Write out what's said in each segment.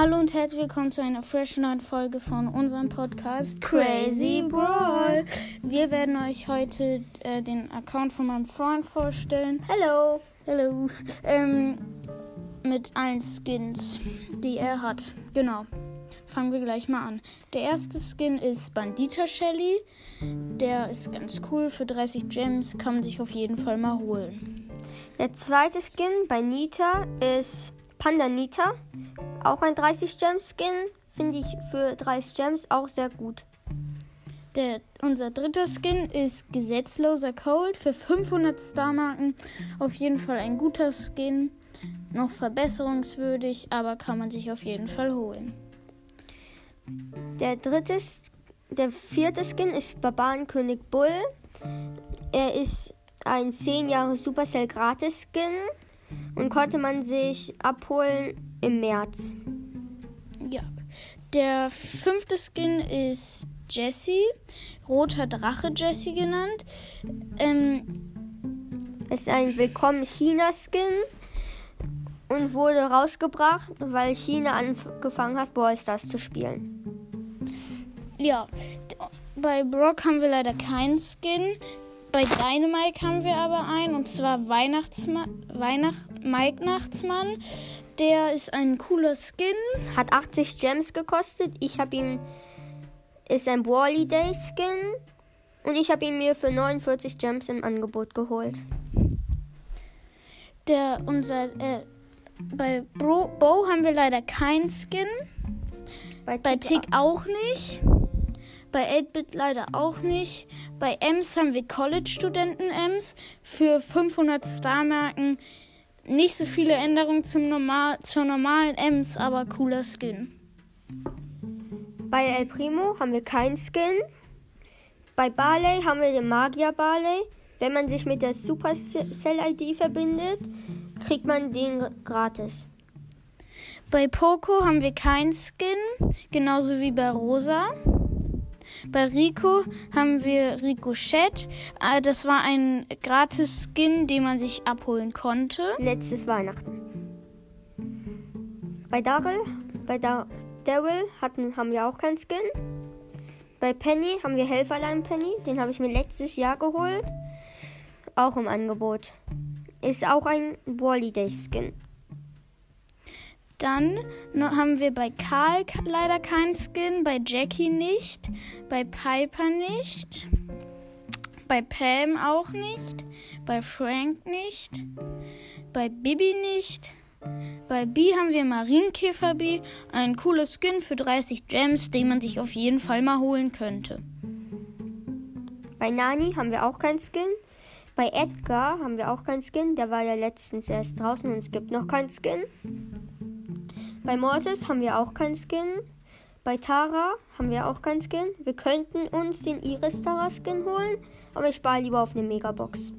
Hallo und herzlich willkommen zu einer frischen neuen Folge von unserem Podcast Crazy Brawl. Wir werden euch heute äh, den Account von meinem Freund vorstellen. Hallo. Hallo. Ähm, mit allen Skins, die er hat. Genau. Fangen wir gleich mal an. Der erste Skin ist Bandita Shelly. Der ist ganz cool. Für 30 Gems kann man sich auf jeden Fall mal holen. Der zweite Skin bei Nita ist Panda Nita. Auch ein 30 Gems Skin. Finde ich für 30 Gems auch sehr gut. Der, unser dritter Skin ist Gesetzloser Cold für 500 Star-Marken. Auf jeden Fall ein guter Skin. Noch verbesserungswürdig, aber kann man sich auf jeden Fall holen. Der dritte, der vierte Skin ist Barbarenkönig Bull. Er ist ein 10 Jahre Supercell Gratis Skin und konnte man sich abholen im März. Ja. Der fünfte Skin ist Jessie, roter Drache Jessie genannt. Ähm, es ist ein Willkommen China Skin und wurde rausgebracht, weil China angefangen hat, Ballstars zu spielen. Ja, bei Brock haben wir leider keinen Skin. Bei Dynamite haben wir aber einen, und zwar Weihnachtsmann, Weihnacht, Weihnachtsmann. Der ist ein cooler Skin. Hat 80 Gems gekostet. Ich habe ihn. Ist ein Wally Day Skin. Und ich habe ihn mir für 49 Gems im Angebot geholt. Der, unser, äh, bei Bro, Bo haben wir leider keinen Skin. Bei, bei Tick auch nicht. Bei 8-Bit leider auch nicht. Bei Ems haben wir College-Studenten-Ems für 500 Star-Marken. Nicht so viele Änderungen zum normal, zur normalen Ems, aber cooler Skin. Bei El Primo haben wir keinen Skin. Bei Barley haben wir den Magier Barley. Wenn man sich mit der Supercell-ID verbindet, kriegt man den gratis. Bei Poco haben wir keinen Skin, genauso wie bei Rosa. Bei Rico haben wir Ricochet. Äh, das war ein gratis Skin, den man sich abholen konnte. Letztes Weihnachten. Bei Daryl, bei da Daryl hatten, haben wir auch keinen Skin. Bei Penny haben wir Helferlein Penny. Den habe ich mir letztes Jahr geholt. Auch im Angebot. Ist auch ein Wally Day Skin. Dann haben wir bei Karl leider keinen Skin, bei Jackie nicht, bei Piper nicht, bei Pam auch nicht, bei Frank nicht, bei Bibi nicht. Bei B haben wir Marienkäfer B, ein cooles Skin für 30 Gems, den man sich auf jeden Fall mal holen könnte. Bei Nani haben wir auch keinen Skin. Bei Edgar haben wir auch keinen Skin. Der war ja letztens erst draußen und es gibt noch keinen Skin. Bei Mortis haben wir auch keinen Skin. Bei Tara haben wir auch keinen Skin. Wir könnten uns den Iris Tara Skin holen, aber ich spare lieber auf eine Megabox.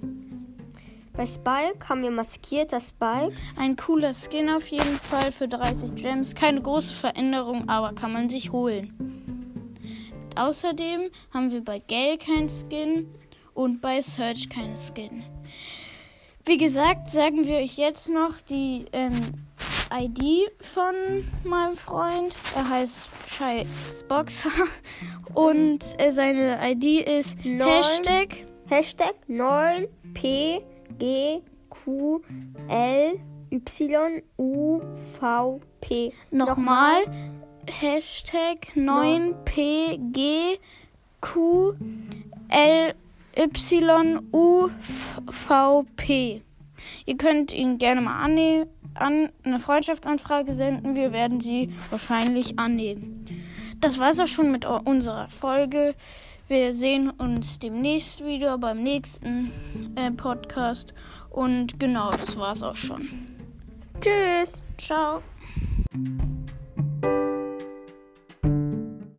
Bei Spike haben wir maskierter Spike. Ein cooler Skin auf jeden Fall für 30 Gems. Keine große Veränderung, aber kann man sich holen. Außerdem haben wir bei Gale keinen Skin und bei Search keinen Skin. Wie gesagt, sagen wir euch jetzt noch die ähm, ID von meinem Freund. Er heißt Scheißboxer und äh, seine ID ist 9, Hashtag Hashtag 9 P G Q L Y U V P. Nochmal Hashtag 9 P G Q L Y U V P. Ihr könnt ihn gerne mal annehmen an, eine Freundschaftsanfrage senden. Wir werden sie wahrscheinlich annehmen. Das war es auch schon mit unserer Folge. Wir sehen uns demnächst wieder beim nächsten äh, Podcast. Und genau, das war es auch schon. Tschüss. Ciao.